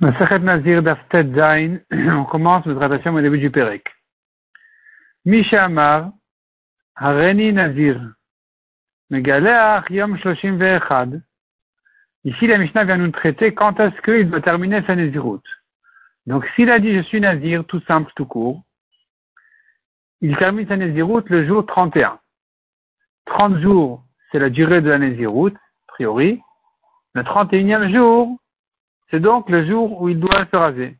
Nazir on commence notre attention au début du Pérec. Misha Amar, Hareni Nazir, Megaleach Yom Shloshim Ve'echad. Ici, la Mishnah vient nous traiter quand est-ce qu'il doit terminer sa Nazirut. Donc, s'il a dit je suis Nazir, tout simple, tout court, il termine sa Nazirut le jour 31. 30 jours, c'est la durée de la Nazirut, a priori. Le 31e jour, c'est donc le jour où il doit se raser.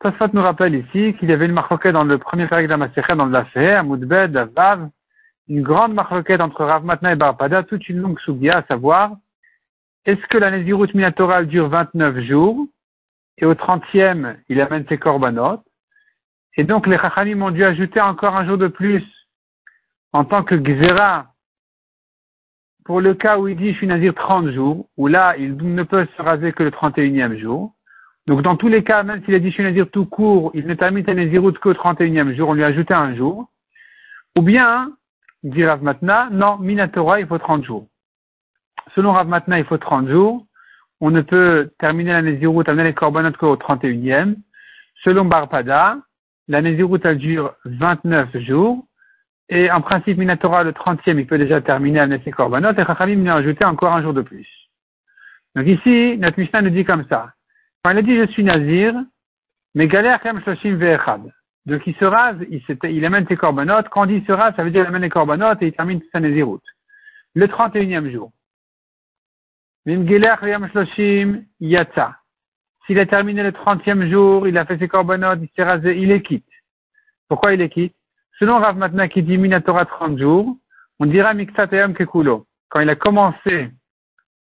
Tosfot nous rappelle ici qu'il y avait une marquette dans le premier période de la dans Lafé, à Moudbed, à Vav, une grande marquette entre Rav Matna et Barpada, toute une longue soubia, à savoir, est-ce que la Nézirut Minatorale dure 29 jours, et au 30e, il amène ses corbanotes, et donc les Chachamim ont dû ajouter encore un jour de plus, en tant que Gzera, pour le cas où il dit je suis nazir 30 jours, où là, il ne peut se raser que le 31e jour. Donc, dans tous les cas, même s'il a dit je suis nazir tout court, il ne termine sa naziroute qu'au 31e jour, on lui a un jour. Ou bien, dit Rav Matna, non, Minatora, il faut 30 jours. Selon Rav Matna, il faut 30 jours. On ne peut terminer la naziroute, amener les corbanotes qu'au 31e. Selon Barpada, la naziroute, elle dure 29 jours. Et en principe, Minatora, le 30e, il peut déjà terminer à ses korbanot, et Chachamim lui a ajouté encore un jour de plus. Donc ici, notre Mishnah nous dit comme ça. Quand il a dit je suis Nazir, mais galère Khem Shoshim Ve'echad. Donc il se rase, il, il amène ses korbanot. Quand il se rase, ça veut dire qu'il amène les korbanot et il termine sa Nazirout. Le 31e jour. Mim Yatsa. S'il a terminé le 30e jour, il a fait ses korbanot, il s'est rasé, il est quitte. Pourquoi il est quitte? Selon Rav Matna qui dit Minatora 30 jours, on dira Miksatayam Kekulo. Quand il a commencé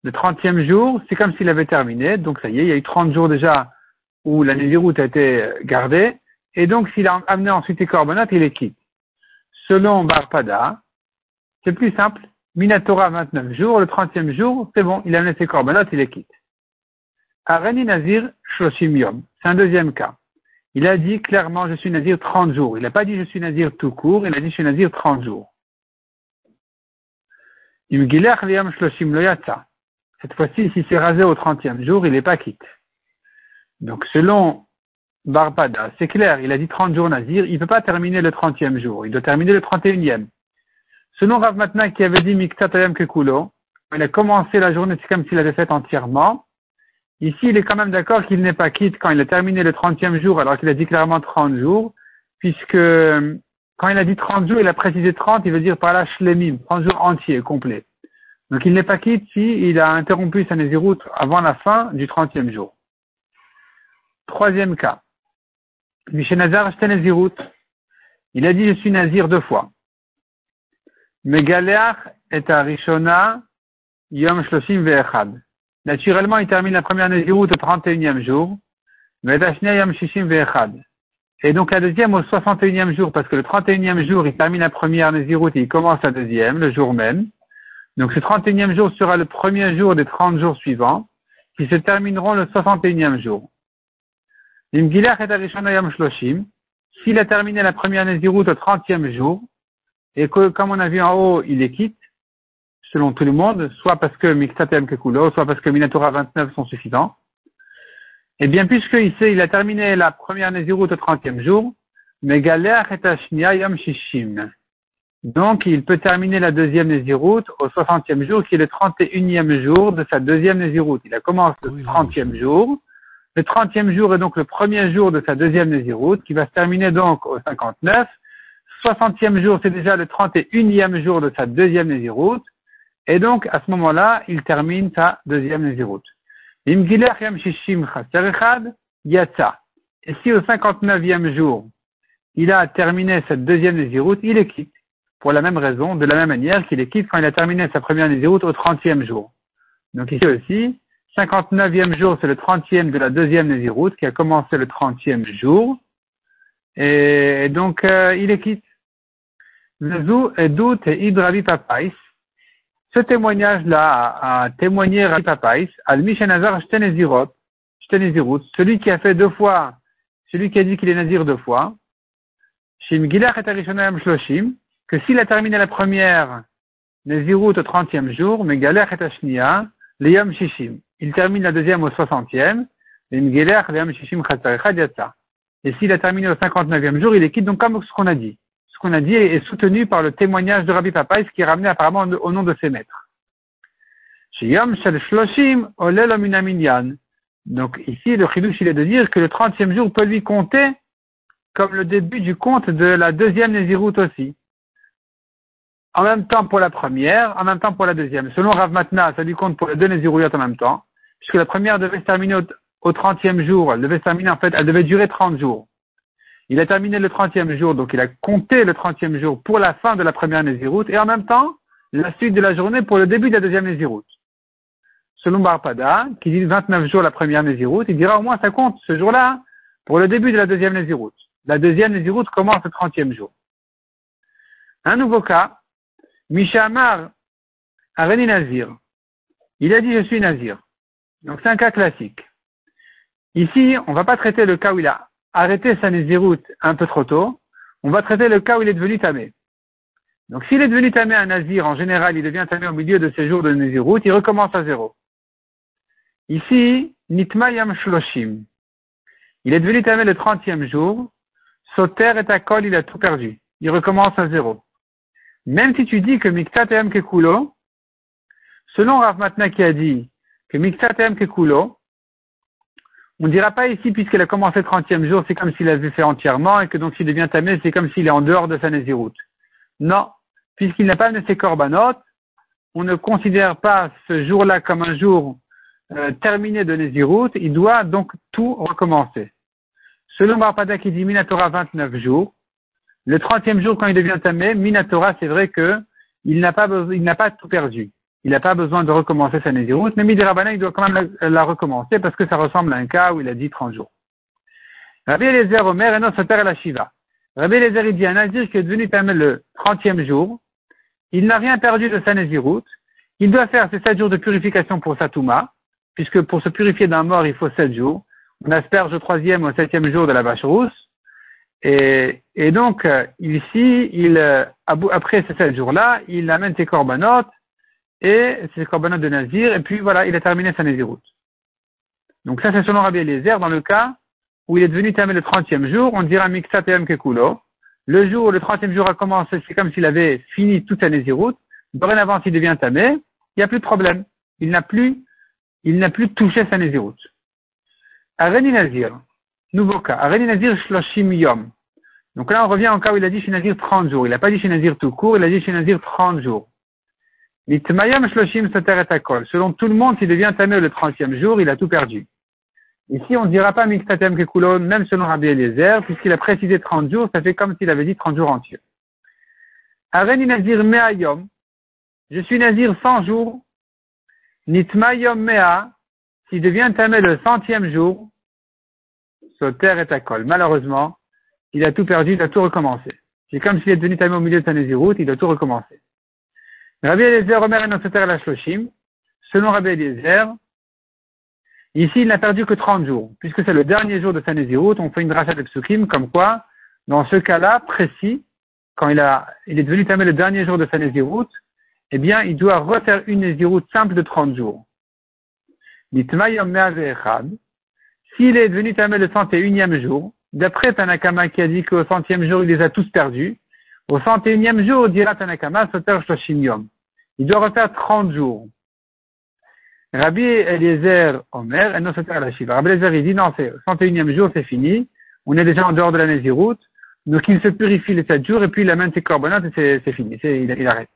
le 30e jour, c'est comme s'il avait terminé. Donc ça y est, il y a eu 30 jours déjà où la Nézirut a été gardée. Et donc s'il a amené ensuite les corbanotes, il est quitte. Selon Barpada, c'est plus simple. Minatora 29 jours, le 30e jour, c'est bon, il a amené ses corbanotes, il est quitte. Areni Nazir Shoshim Yom. C'est un deuxième cas. Il a dit clairement, je suis nazir 30 jours. Il n'a pas dit, je suis nazir tout court, il a dit, je suis nazir 30 jours. Cette fois-ci, s'il s'est rasé au 30e jour, il n'est pas quitte. Donc, selon Barpada, c'est clair, il a dit 30 jours nazir, il ne peut pas terminer le 30e jour, il doit terminer le 31e. Selon Rav Matna qui avait dit Miktatayam Kekulo, il a commencé la journée, c'est comme s'il avait fait entièrement, Ici, il est quand même d'accord qu'il n'est pas quitte quand il a terminé le 30e jour, alors qu'il a dit clairement 30 jours, puisque quand il a dit 30 jours, il a précisé 30, il veut dire par là shlemim, 30 jours entiers, complets. Donc il n'est pas quitte si il a interrompu sa nésiroute avant la fin du 30e jour. Troisième cas. Mishenazar Néziroute. Il a dit je suis nazir deux fois. Megaleach et Arishona Yom Shloshim Ve'echad. Naturellement, il termine la première Nézirut au 31e jour. Et donc la deuxième au 61e jour, parce que le 31e jour, il termine la première Nézirut et il commence la deuxième, le jour même. Donc ce 31e jour sera le premier jour des 30 jours suivants, qui se termineront le 61e jour. S'il a terminé la première Nézirut au 30e jour, et que, comme on a vu en haut, il est quitte, selon tout le monde, soit parce que Mixtatem Kekulo, soit parce que Minatora 29 sont suffisants. Et bien, puisque il a terminé la première Nézirut au 30e jour, Yom Shishim. Donc, il peut terminer la deuxième Nézirut au 60e jour, qui est le 31e jour de sa deuxième Nézirut. Il a commencé le 30e jour. Le 30e jour est donc le premier jour de sa deuxième Nézirut, qui va se terminer donc au 59. 60e jour, c'est déjà le 31e jour de sa deuxième Nézirut. Et donc, à ce moment-là, il termine sa deuxième Nézirut. Et si au 59e jour, il a terminé cette deuxième Nézirut, il est quitte. Pour la même raison, de la même manière qu'il est quitte quand il a terminé sa première Nézirut au 30e jour. Donc ici aussi, 59e jour, c'est le 30e de la deuxième Nézirut qui a commencé le 30e jour. Et donc, euh, il est quitte. Ce témoignage-là a, témoigné Rabbi Papais, al Mishenazar Shtenezirut, celui qui a fait deux fois, celui qui a dit qu'il est nazir deux fois, Shim Gilach et Shloshim, que s'il a terminé la première Nezirut au 30e jour, mais Galach et Ashnia, Leyam Shishim. Il termine la deuxième au 60e, Et s'il a terminé au 59e jour, il est quitte donc comme ce qu'on a dit. Qu'on a dit est soutenu par le témoignage de Rabbi Papa, ce qui est ramené apparemment au nom de ses maîtres. Donc ici, le chidouche, il est de dire que le 30e jour peut lui compter comme le début du compte de la deuxième Néziroute aussi. En même temps pour la première, en même temps pour la deuxième. Selon Rav Matna, ça lui compte pour les deux Nézirouillottes en même temps, puisque la première devait se terminer au, 30e jour, elle devait se terminer en fait, elle devait durer 30 jours. Il a terminé le 30e jour, donc il a compté le 30e jour pour la fin de la première Néziroute, et en même temps, la suite de la journée pour le début de la deuxième Néziroute selon Barpada, qui dit 29 jours la première Néziroute, il dira au moins ça compte ce jour-là pour le début de la deuxième Néziroute. La deuxième Néziroute commence le 30e jour. Un nouveau cas, Mishamar Areni Nazir. Il a dit je suis Nazir. Donc c'est un cas classique. Ici, on ne va pas traiter le cas où il a arrêté sa Néziroute un peu trop tôt. On va traiter le cas où il est devenu tamé. Donc s'il est devenu tamé un Nazir, en général, il devient tamé au milieu de ses jours de Néziroute, il recommence à zéro. Ici, Nitmayam Shloshim. Il est devenu tamé le trentième jour. Soter et Akol, il a tout perdu. Il recommence à zéro. Même si tu dis que Miktatem Kekulo, selon Rav Matna qui a dit que Miktatem Kekulo, on ne dira pas ici, puisqu'il a commencé le trentième jour, c'est comme s'il avait fait entièrement, et que donc s'il devient tamé, c'est comme s'il est en dehors de sa Néziroute. Non. Puisqu'il n'a pas amené ses korbanot, on ne considère pas ce jour-là comme un jour euh, terminé de Nézirut, il doit donc tout recommencer. Selon Barpada qui dit Minatora 29 jours, le 30e jour quand il devient tamé, Minatora c'est vrai que il n'a pas il n'a pas tout perdu. Il n'a pas besoin de recommencer sa Nézirut, mais Midirabana il doit quand même la, recommencer parce que ça ressemble à un cas où il a dit 30 jours. Rabbi Eliezer Omer et notre père la Shiva. Rabbi Eliezer il dit un Nazir qui est devenu tamé le 30e jour, il n'a rien perdu de sa Nézirut, il doit faire ses 7 jours de purification pour sa Touma, puisque pour se purifier d'un mort, il faut sept jours. On asperge au troisième au septième jour de la vache rousse. Et, et donc, euh, ici, il, euh, après ces sept jours-là, il amène ses corbanotes et ses corbanotes de Nazir, et puis voilà, il a terminé sa Naziroute. Donc ça, c'est selon Rabbi Eliezer, dans le cas où il est devenu terminé le trentième jour, on dira Mixatem Kekulo. Le jour où le trentième jour a commencé, c'est comme s'il avait fini toute sa Naziroute. Dorénavant, s'il devient tamé, il n'y a plus de problème. Il n'a plus il n'a plus touché sa Nézirut. Areni Nazir, nouveau cas. Areni Nazir Shloshim Yom. Donc là, on revient en cas où il a dit chez Nazir 30 jours. Il n'a pas dit chez Nazir tout court, il a dit chez Nazir 30 jours. Nitmayam Shloshim Soter et Akol. Selon tout le monde, s'il devient tamé le 30e jour, il a tout perdu. Ici, on ne dira pas Miktatem Kekulon, même selon Rabbi Eliezer, puisqu'il a précisé 30 jours, ça fait comme s'il avait dit 30 jours entiers. Areni Nazir Meayom. Je suis Nazir 100 jours Nitma Yom Mea, s'il devient tamé le centième jour, Soter et Akol. Malheureusement, il a tout perdu, il a tout recommencé. C'est comme s'il est devenu tamé au milieu de sa Nézirut, il a tout recommencé. Rabbi Eliezer Omer et Soter la Shloshim, selon Rabbi Eliezer, ici il n'a perdu que 30 jours, puisque c'est le dernier jour de sa Nézirut, on fait une rachat de psukim, comme quoi, dans ce cas-là précis, quand il est devenu tamé le dernier jour de sa Nézirut, eh bien, il doit refaire une Nézirut simple de 30 jours. S'il est devenu Tamé le 101e jour, d'après Tanakama qui a dit qu'au centième jour, il les a tous perdus, au 101e jour, dira Tanakama, Soter Yom. Il doit refaire 30 jours. Rabbi Eliezer Omer, et non Soter Shiva. Rabbi Eliezer, il dit non, c'est 101e jour, c'est fini. On est déjà en dehors de la Nézirut. Donc il se purifie les 7 jours et puis il amène ses corbanotes et c'est fini. Il, il arrête.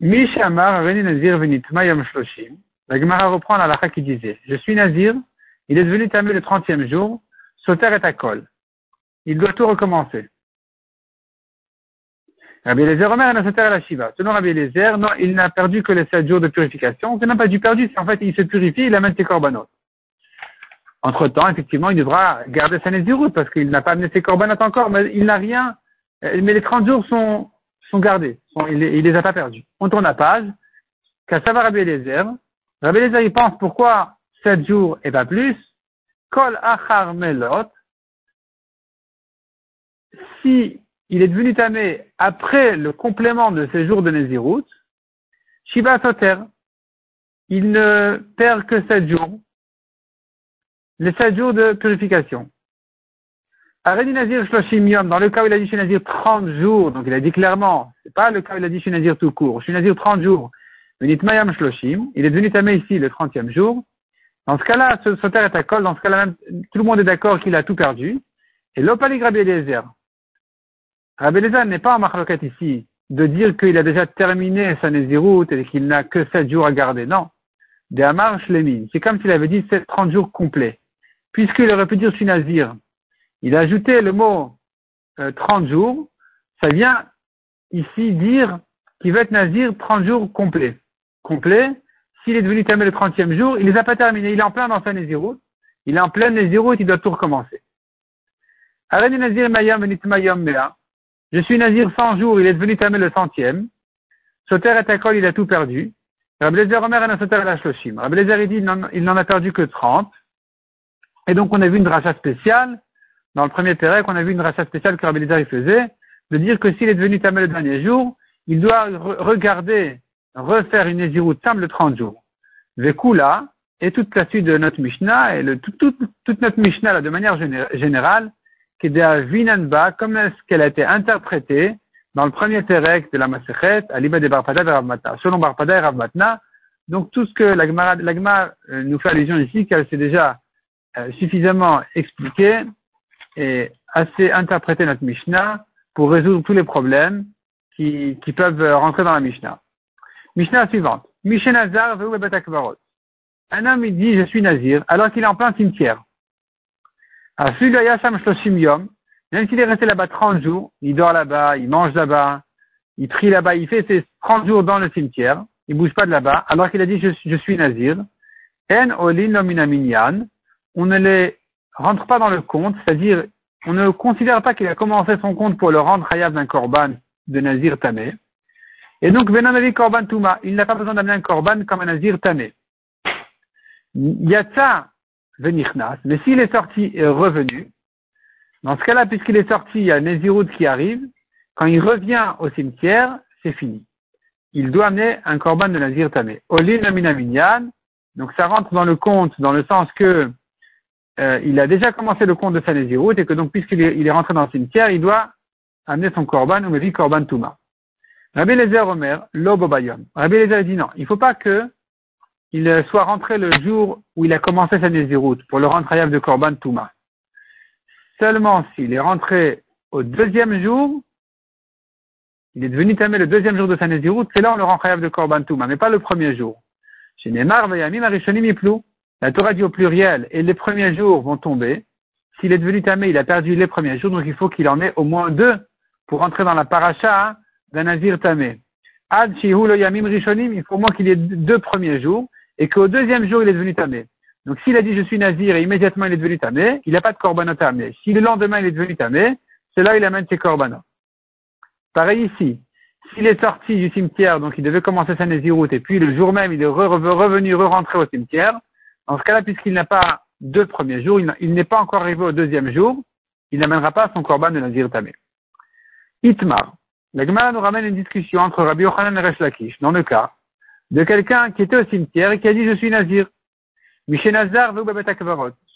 Mishamar Reni Nazir Venit Mayam Shloshim. La Gemara reprend la lacha qui disait Je suis Nazir, il est devenu tamé le trentième jour, Soter est à col. Il doit tout recommencer. Rabbi Eliezer Omer Soter la Shiva. Selon Rabbi Eliezer, non, il n'a perdu que les sept jours de purification. C'est même pas du perdu, c'est en fait, il se purifie, il amène ses corbanotes. Entre temps, effectivement, il devra garder sa Nézirut parce qu'il n'a pas amené ses corbanotes encore, mais il n'a rien, mais les trente jours sont, sont gardés. il, ne les a pas perdus. On tourne la page. Savoir Rabbi Eliezer. Rabbi Eliezer, il pense pourquoi 7 jours et pas plus. Kol achar melot. Si il est devenu tamé après le complément de ces jours de Nézirut, Shiva Soter. il ne perd que 7 jours, les 7 jours de purification. Arrêt Nazir Shloshim dans le cas où il a dit chez Nazir 30 jours, donc il a dit clairement, c'est pas le cas où il a dit chez tout court, chez Nazir 30 jours, Mayam Shloshim, il est devenu tamé ici le 30e jour. Dans ce cas-là, terre est à col, dans ce cas-là tout le monde est d'accord qu'il a tout perdu. Et l'opali Rabbi Eliezer. Rabbi Eliezer n'est pas en marloquette ici de dire qu'il a déjà terminé sa Néziroute et qu'il n'a que 7 jours à garder. Non. De Amar Shlemin. C'est comme s'il avait dit 30 jours complets. Puisqu'il aurait pu dire je suis Nazir. Il a ajouté le mot 30 euh, jours. Ça vient ici dire qu'il va être Nazir 30 jours complets. Complet. S'il est devenu Tamé le 30e jour, il ne les a pas terminés. Il est en plein dans sa Néziroute. Il est en plein Néziroute, il doit tout recommencer. Nazir Mayam Mea. Je suis Nazir 100 jours, il est devenu Tamé le centième. Soter et Akol, il a tout perdu. Rabelezer Omer et Soter la Shloshim. Rabelezer, il dit, il n'en a perdu que 30. Et donc, on a vu une rachat spéciale, dans le premier Pérec, on a vu une rachat spéciale que Rabelezer, il faisait, de dire que s'il est devenu Tamé le dernier jour, il doit regarder, refaire une Néziroute simple de 30 jours. Vekula, et toute la suite de notre Mishnah, et le, toute notre Mishnah, là, de manière générale, Vinanba, comme est-ce qu'elle a été interprétée dans le premier Terek de la Masechet, à l'Iba de Barpada et Ravmatna. Selon Barpada et Ravmatna, donc tout ce que l'Agma euh, nous fait allusion ici, qu'elle s'est déjà euh, suffisamment expliqué et assez interprété notre Mishnah pour résoudre tous les problèmes qui, qui peuvent rentrer dans la Mishnah. Mishnah suivante. Mishnazar Un homme, dit, je suis Nazir, alors qu'il est en plein cimetière. Même s'il est resté là-bas 30 jours, il dort là-bas, il mange là-bas, il prie là-bas, il fait ses 30 jours dans le cimetière, il bouge pas de là-bas, alors qu'il a dit je, suis nazir. En olin on ne les rentre pas dans le compte, c'est-à-dire on ne considère pas qu'il a commencé son compte pour le rendre hayab d'un korban de nazir tamé. Et donc, venanavi korban tuma, il n'a pas besoin d'amener un korban comme un nazir tamé. Yatsa Venichnas. Mais s'il est sorti et revenu, dans ce cas-là, puisqu'il est sorti, il y a Nézirut qui arrive, quand il revient au cimetière, c'est fini. Il doit amener un korban de Nazir Tamé. Olin Minyan, donc ça rentre dans le compte, dans le sens que euh, il a déjà commencé le compte de sa Nézirut, et que donc puisqu'il est, est rentré dans le cimetière, il doit amener son korban, ou dit korban Touma. Rabbi Lezer Omer, Lobobayom. Rabbi Lezer dit non, il ne faut pas que il soit rentré le jour où il a commencé sa Néziroute pour le rendre de Korban Touma. Seulement s'il est rentré au deuxième jour, il est devenu tamé le deuxième jour de sa Néziroute, c'est là on le rend de Korban Touma, mais pas le premier jour. Chez Neymar, Vayamim, Arishonim, Iplou. La Torah dit au pluriel, et les premiers jours vont tomber. S'il est devenu tamé, il a perdu les premiers jours, donc il faut qu'il en ait au moins deux pour rentrer dans la paracha d'un Nazir tamé. Ad Yamim Rishonim, il faut au moins qu'il ait deux premiers jours et qu'au deuxième jour, il est devenu tamé. Donc s'il a dit je suis nazir et immédiatement il est devenu tamé, il n'a pas de korbanot à amener. Si le lendemain il est devenu tamé, c'est là il amène ses korbanot. Pareil ici. S'il est sorti du cimetière, donc il devait commencer sa naziroute, et puis le jour même il est revenu, re-rentrer au cimetière, dans ce cas-là, puisqu'il n'a pas deux premiers jours, il n'est pas encore arrivé au deuxième jour, il n'amènera pas son korban de nazir tamé. Itmar. La Gemara nous ramène une discussion entre Rabbi Yochanan et Resh Lakish, dans le cas de quelqu'un qui était au cimetière et qui a dit je suis nazir. Michel Nazar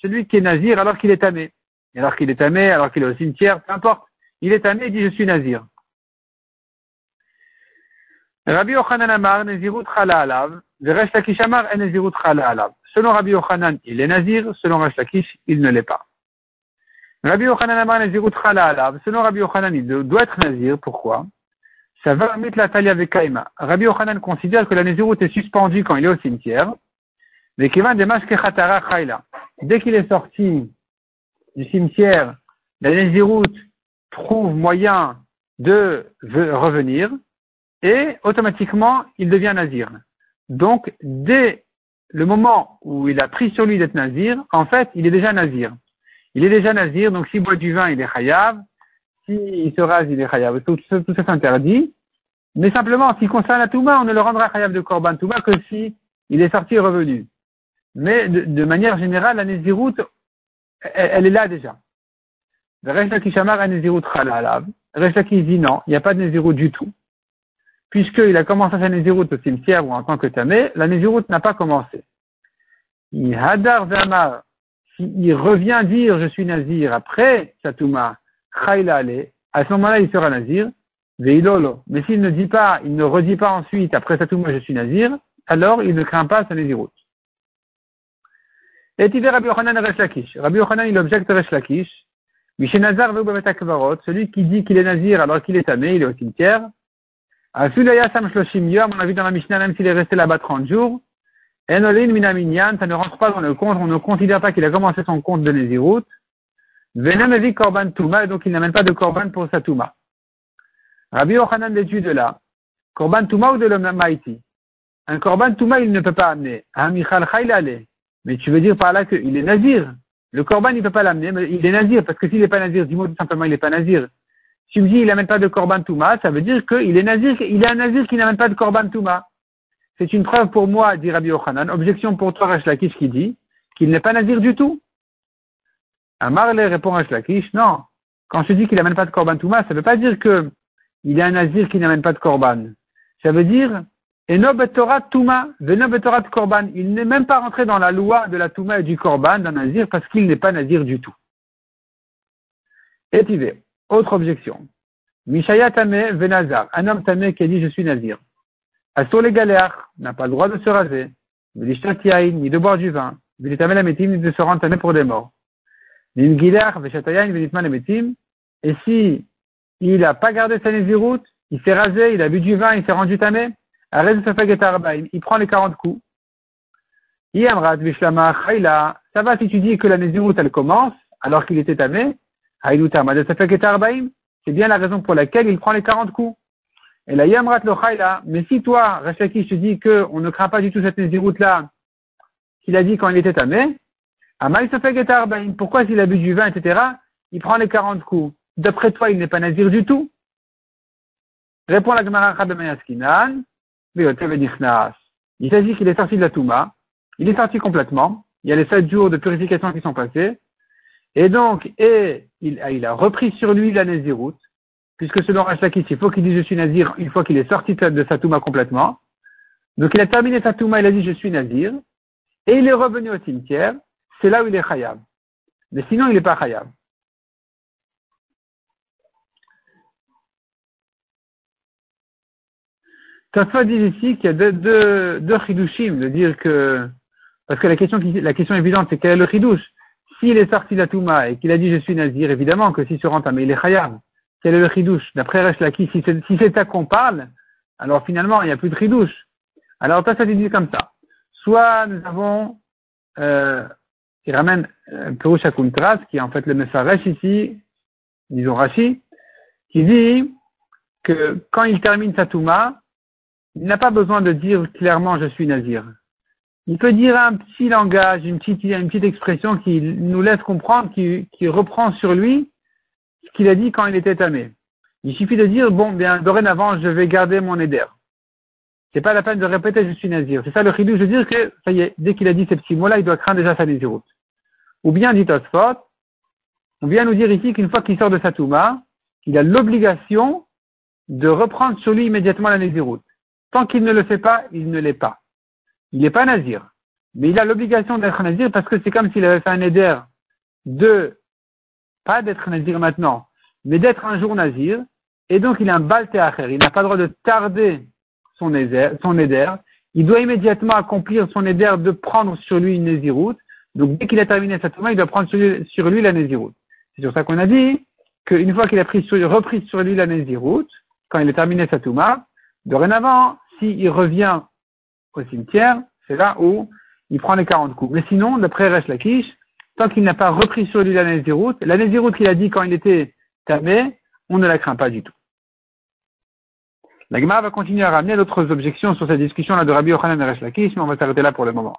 Celui qui est nazir alors qu'il est tamé. alors qu'il est tamé, alors qu'il est au cimetière, peu importe. Il est tamé et dit je suis nazir. Rabbi Yochanan Amar, Nazirut Chala Alav, Resh Lakish Amar, Nazirut Chala Alav. Selon Rabbi Yochanan, il est nazir, selon Resh Lakish, il ne l'est pas. Rabbi Yochanan Amar, Nazirut Chala Alav. Selon Rabbi Yochanan, il doit être nazir, pourquoi? Ça va mettre la taille avec Kaima. Rabbi Yochanan considère que la Nézirut est suspendue quand il est au cimetière. Mais Dès qu'il est sorti du cimetière, la Nézirut trouve moyen de revenir et automatiquement il devient nazir. Donc, dès le moment où il a pris sur lui d'être nazir, en fait, il est déjà nazir. Il est déjà nazir, donc s'il boit du vin, il est chayav, s'il se rase, il est chayav. Tout, tout ça s'interdit. Mais simplement, s'il concerne la Touma, on ne le rendra chayav de Korban Touma que si il est sorti et revenu. Mais de, manière générale, la Nézirut, elle, est là déjà. Resta qui chamar a Nézirut Resta qui dit non, il n'y a pas de Nézirut du tout. puisqu'il a commencé sa Nézirut au cimetière ou en tant que tamé, la Nézirut n'a pas commencé. Il hadar zamar, s'il revient dire je suis nazir après Satouma, chayla à ce moment-là il sera nazir, veilolo. Mais s'il ne dit pas, il ne redit pas ensuite après Satouma je suis nazir, alors il ne craint pas sa Nézirut. Et il Rabbi Yochanan Resh Lakish. Rabbi Yochanan il objecte Resh Lakish. Mishenazar celui qui dit qu'il est nazir alors qu'il est tamé, il est au cimetière. Asulaya Sam Shloshim Yom, on a vu dans la Mishnah, même s'il est resté là-bas 30 jours. Enolin Minaminyan, ça ne rentre pas dans le compte, on ne considère pas qu'il a commencé son compte de Nézirut. Venem Evi Korban Touma, donc il n'amène pas de Korban pour sa Touma. Rabbi Yochanan l'étude là. Korban Touma ou de l'homme Maïti. Un Korban Touma, il ne peut pas amener. Michal Chaylale. Mais tu veux dire par là qu'il est nazir. Le korban, il ne peut pas l'amener, mais il est nazir, parce que s'il n'est pas nazir, dis-moi tout simplement, il n'est pas nazir. Si tu me dis il n'amène pas de korban touma, ça veut dire qu'il est nazir, il est un nazir qui n'amène pas de korban touma. C'est une preuve pour moi, dit Rabbi Ochanan. Objection pour toi, Lakish, qui dit qu'il n'est pas nazir du tout. Amarle répond Lakish, non. Quand je dis qu'il n'amène pas de korban touma, ça ne veut pas dire que il est un nazir qui n'amène pas de korban. Ça veut dire Touma, Korban. Il n'est même pas rentré dans la loi de la Touma et du Korban d'un Nazir parce qu'il n'est pas Nazir du tout. Et autre objection. Mishaya Tamé Venazar, un homme Tamé qui a dit je suis Nazir. Asur les galéares, n'a pas le droit de se raser, ni de boire du vin, ni de se rendre Tamé pour des morts. Et si il n'a pas gardé sa Naziroute, il s'est rasé, il a bu du vin, il s'est rendu Tamé, il prend les 40 coups. Ça va si tu dis que la Nézirut, elle commence, alors qu'il était tamé. C'est bien la raison pour laquelle il prend les 40 coups. Et la Yamrat lo mais si toi, Rachaki, te dis qu'on ne craint pas du tout cette Nézirut là, qu'il a dit quand il était tamé, pourquoi s'il a bu du vin, etc., il prend les 40 coups D'après toi, il n'est pas nazir du tout? Répond la Gemara. Il s'agit qu'il est sorti de la Touma, il est sorti complètement, il y a les sept jours de purification qui sont passés, et donc, et il, a repris sur lui la Nézirut, puisque selon Rachlakis, il faut qu'il dise je suis Nazir une fois qu'il est sorti de sa Touma complètement. Donc il a terminé sa Touma, il a dit je suis Nazir, et il est revenu au cimetière, c'est là où il est Khayab. Mais sinon, il n'est pas Khayab. Taffa dit ici qu'il y a deux, deux, chidushim, de dire que, parce que la question, la question évidente, c'est quel est le chidouche S'il est sorti de la et qu'il a dit je suis nazir, évidemment que s'il se rend mais il est chayab. Quel est le chidouche D'après Reshlaki, si c'est si ça qu'on parle, alors finalement, il n'y a plus de chidouche. Alors, ça dit comme ça. Soit nous avons, euh, il ramène euh, Perush Akuntras, qui est en fait le Mefaresh ici, disons Rashi, qui dit que quand il termine sa Touma, il n'a pas besoin de dire clairement je suis nazir. Il peut dire un petit langage, une petite, une petite expression qui nous laisse comprendre, qui, qui reprend sur lui ce qu'il a dit quand il était tamé. Il suffit de dire, bon, bien, dorénavant, je vais garder mon éder. C'est pas la peine de répéter je suis nazir. C'est ça le chidou, je veux dire que, ça y est, dès qu'il a dit ces petits mots-là, il doit craindre déjà sa naziroute. Ou bien, dit Tosfot, on vient nous dire ici qu'une fois qu'il sort de sa touma, il a l'obligation de reprendre sur lui immédiatement la naziroute. Tant qu'il ne le fait pas, il ne l'est pas. Il n'est pas nazir. Mais il a l'obligation d'être nazir parce que c'est comme s'il avait fait un éder de, pas d'être nazir maintenant, mais d'être un jour nazir. Et donc il a un baltéacher. Il n'a pas le droit de tarder son éder. Il doit immédiatement accomplir son éder de prendre sur lui une naziroute. Donc dès qu'il a terminé sa touma, il doit prendre sur lui, la naziroute. C'est sur ça qu'on a dit qu'une fois qu'il a repris sur lui la naziroute, quand il a terminé sa touma, dorénavant, s'il revient au cimetière, c'est là où il prend les 40 coups. Mais sinon, d'après Resh Lakish, tant qu'il n'a pas repris sur lui la Nézirut, la Nézirut qu'il a dit quand il était tamé, on ne la craint pas du tout. La Gemara va continuer à ramener d'autres objections sur cette discussion-là de Rabbi Yochanan et Resh Lakish, mais on va s'arrêter là pour le moment.